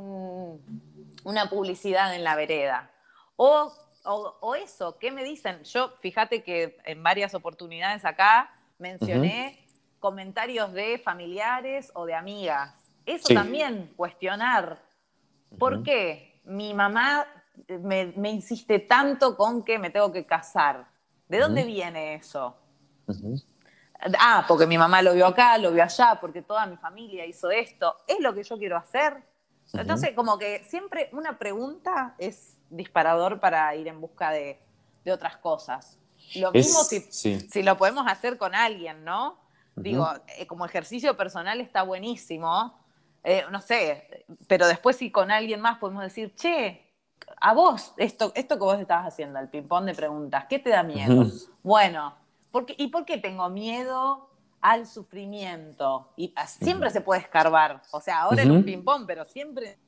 una publicidad en la vereda. O o, eso, ¿qué me dicen? Yo, fíjate que en varias oportunidades acá mencioné comentarios de familiares o de amigas. Eso también, cuestionar. ¿Por qué mi mamá me, insiste tanto con que me tengo que casar? ¿De dónde viene eso? Ah, porque mi mamá lo vio acá, lo vio allá, porque toda mi familia hizo esto. ¿Es lo que yo quiero hacer? Entonces, como que siempre una pregunta es disparador para ir en busca de, otras cosas. Lo mismo si, lo podemos hacer con alguien, ¿no? Digo, eh, como ejercicio personal está buenísimo, eh, no sé, pero después si con alguien más podemos decir, che, a vos, esto, esto que vos estabas haciendo, el ping-pong de preguntas, ¿qué te da miedo? Bueno, ¿y por qué tengo miedo al sufrimiento? Y siempre se puede escarbar, o sea, ahora en un ping-pong, pero siempre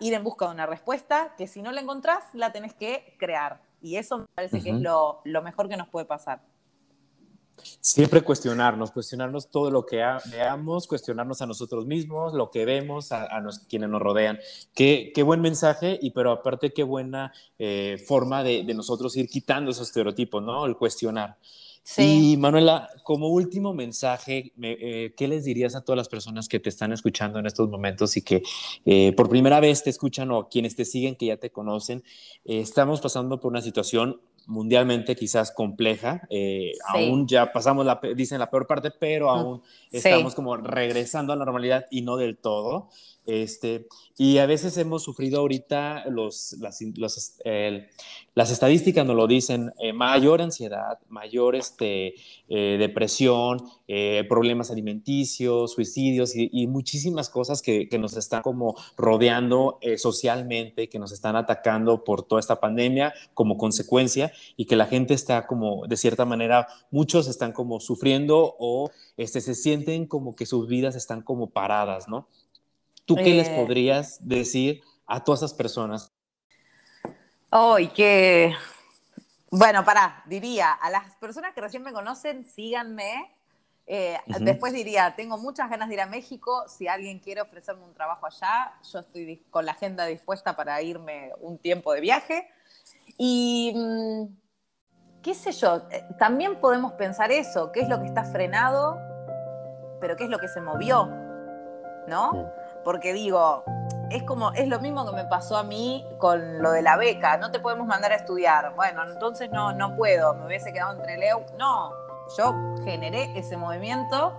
ir en busca de una respuesta que si no la encontrás, la tenés que crear. Y eso me parece que es lo, mejor que nos puede pasar. Siempre cuestionarnos, cuestionarnos todo lo que veamos, cuestionarnos a nosotros mismos, lo que vemos, a, quienes nos rodean. Qué, qué, buen mensaje, y pero aparte qué buena eh, forma de, de, nosotros ir quitando esos estereotipos, ¿no? El cuestionar. Y Manuela, como último mensaje, eh, ¿qué les dirías a todas las personas que te están escuchando en estos momentos y que eh, por primera vez te escuchan o quienes te siguen, que ya te conocen? Eh, estamos pasando por una situación mundialmente quizás compleja. Aún ya pasamos, la, dicen la peor parte, pero mm, aún estamos como regresando a la normalidad y no del todo. Este, y a veces hemos sufrido ahorita, los, las, estadísticas nos lo dicen, eh, mayor ansiedad, mayor este, eh, depresión, eh, problemas alimenticios, suicidios y, muchísimas cosas que, que, nos están como rodeando socialmente, que nos están atacando por toda esta pandemia como consecuencia y que la gente está como, de cierta manera, muchos están como sufriendo o este, se sienten como que sus vidas están como paradas, ¿no? ¿Tú qué les eh. podrías decir a todas esas personas? Hoy que, bueno, pará, diría, a las personas que recién me conocen, síganme. Eh, después diría, tengo muchas ganas de ir a México. Si alguien quiere ofrecerme un trabajo allá, yo estoy con la agenda dispuesta para irme un tiempo de viaje. Y mm, qué sé yo, eh, también podemos pensar eso, qué es lo que está frenado, pero qué es lo que se movió, ¿no? Porque digo, es como, es lo mismo que me pasó a mí con lo de la beca, no te podemos mandar a estudiar, bueno, entonces no, no puedo, me hubiese quedado entre Leo, no, yo generé ese movimiento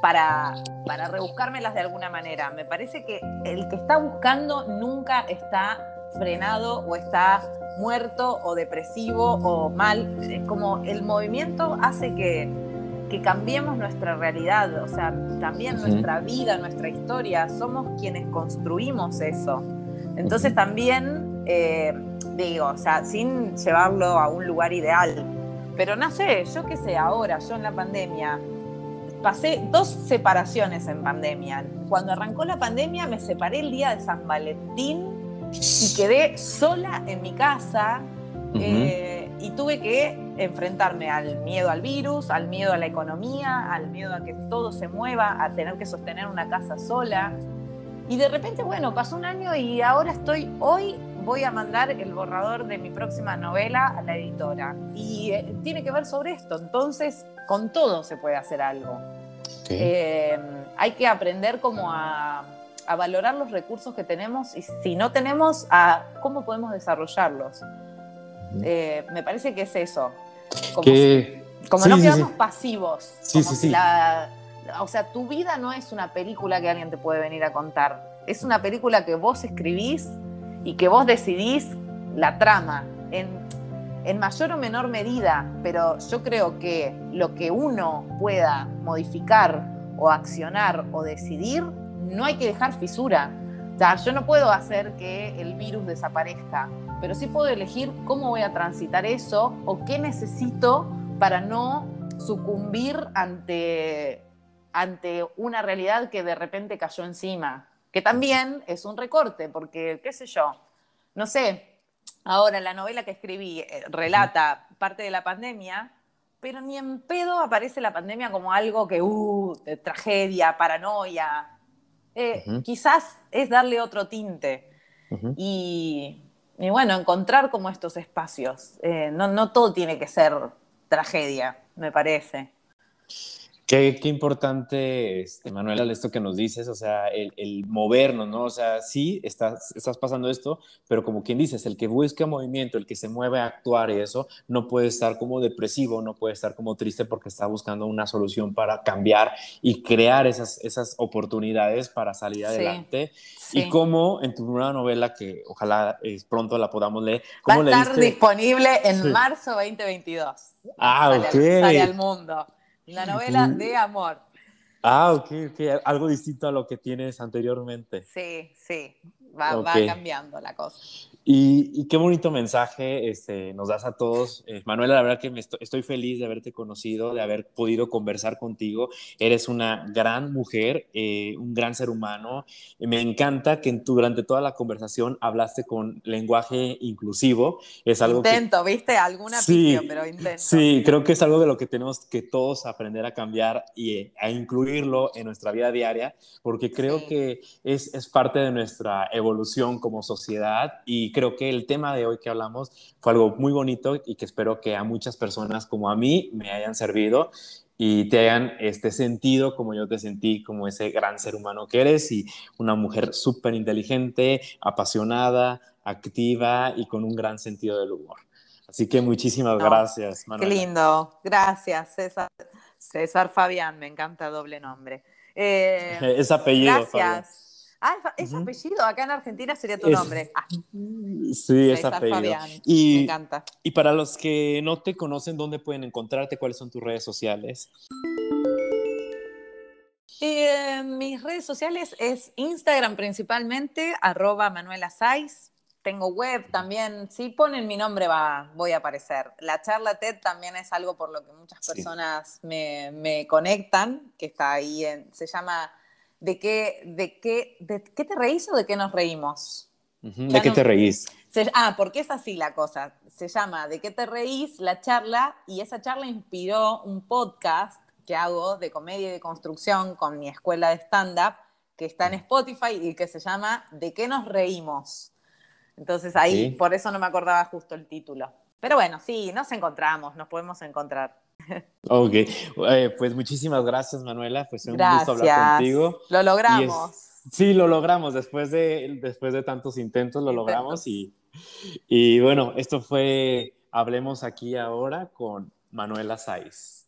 para, para rebuscármelas de alguna manera. Me parece que el que está buscando nunca está frenado o está muerto o depresivo o mal. Es como el movimiento hace que que cambiemos nuestra realidad, o sea, también nuestra vida, nuestra historia, somos quienes construimos eso. Entonces también, eh, digo, o sea, sin llevarlo a un lugar ideal, pero no sé, yo qué sé, ahora, yo en la pandemia, pasé dos separaciones en pandemia. Cuando arrancó la pandemia me separé el día de San Valentín y quedé sola en mi casa y tuve que enfrentarme al miedo al virus, al miedo a la economía, al miedo a que todo se mueva, a tener que sostener una casa sola. Y de repente, bueno, pasó un año y ahora estoy, hoy voy a mandar el borrador de mi próxima novela a la editora. Y eh, tiene que ver sobre esto. Entonces, con todo se puede hacer algo. Eh, hay que aprender como a, a valorar los recursos que tenemos y si no tenemos, a cómo podemos desarrollarlos. Eh, me parece que es eso. Como, no quedamos pasivos. o sea, tu vida no es una película que alguien te puede venir a contar. Es una película que vos escribís y que vos decidís la trama en, en mayor o menor medida, pero yo creo que lo que uno pueda modificar o accionar o decidir, no hay que dejar fisura. O sea, yo no puedo hacer que el virus desaparezca, pero sí puedo elegir cómo voy a transitar eso o qué necesito para no sucumbir ante, ante una realidad que de repente cayó encima, que también es un recorte, porque, qué sé yo, no sé, ahora la novela que escribí eh, relata parte de la pandemia, pero ni en pedo aparece la pandemia como algo que, uh, de tragedia, paranoia. Eh, quizás es darle otro tinte. Y y bueno, encontrar como estos espacios. Eh, no, todo tiene que ser tragedia, me parece. Qué, qué, importante, este, Manuela, esto que nos dices, o sea, el, el, movernos, ¿no? O sea, sí, estás, estás pasando esto, pero como quien dices, el que busca movimiento, el que se mueve a actuar y eso, no puede estar como depresivo, no puede estar como triste porque está buscando una solución para cambiar y crear esas, esas oportunidades para salir adelante. Sí, sí. Y como en tu nueva novela, que ojalá eh, pronto la podamos leer, ¿cómo Va a estar disponible en sí. marzo 2022. Ah, sale, ok. Sale al mundo. La novela de amor. Ah, ok, ok. Algo distinto a lo que tienes anteriormente. Sí, sí. Va, okay. va cambiando la cosa. Y, y, qué bonito mensaje este, nos das a todos. Eh, Manuela, la verdad que me estoy, estoy, feliz de haberte conocido, de haber podido conversar contigo. Eres una gran mujer, eh, un gran ser humano. Me encanta que tú, durante toda la conversación hablaste con lenguaje inclusivo. Es algo intento, que, ¿viste? Alguna sí, pero intento. Sí, creo que es algo de lo que tenemos que todos aprender a cambiar y a incluirlo en nuestra vida diaria, porque creo sí. que es, es parte de nuestra evolución como sociedad y creo que el tema de hoy que hablamos fue algo muy bonito y que espero que a muchas personas como a mí me hayan servido y te hayan este, sentido como yo te sentí, como ese gran ser humano que eres y una mujer súper inteligente, apasionada, activa y con un gran sentido del humor. Así que muchísimas no, gracias, Manuela. Qué lindo. Gracias, César. César Fabián, me encanta doble nombre. Eh, es apellido. Gracias. Fabián. Ah, es, uh -huh. apellido. Acá en Argentina sería tu es, nombre. Ah. Sí, es apellido. Fabián. Y, Me encanta. Y para los que no te conocen, ¿dónde pueden encontrarte? ¿Cuáles son tus redes sociales? Eh, mis redes sociales es Instagram principalmente, arroba Manuela Saiz. Tengo web también. Si ponen mi nombre va, voy a aparecer. La charla TED también es algo por lo que muchas personas sí. me, me, conectan, que está ahí. En, se llama ¿De qué, de, qué, ¿De qué te reís o de qué nos reímos? Uh -huh. ¿De qué no, te reís? Se, ah, porque es así la cosa. Se llama ¿De qué te reís? La charla, y esa charla inspiró un podcast que hago de comedia y de construcción con mi escuela de stand-up, que está en Spotify y que se llama ¿De qué nos reímos? Entonces ahí, ¿Sí? por eso no me acordaba justo el título. Pero bueno, sí, nos encontramos, nos podemos encontrar. Ok, eh, pues muchísimas gracias Manuela, pues un gracias. gusto hablar contigo. Lo logramos. Es, sí, lo logramos, después de, después de tantos intentos lo intentos. logramos y, y bueno, esto fue Hablemos aquí ahora con Manuela Saiz.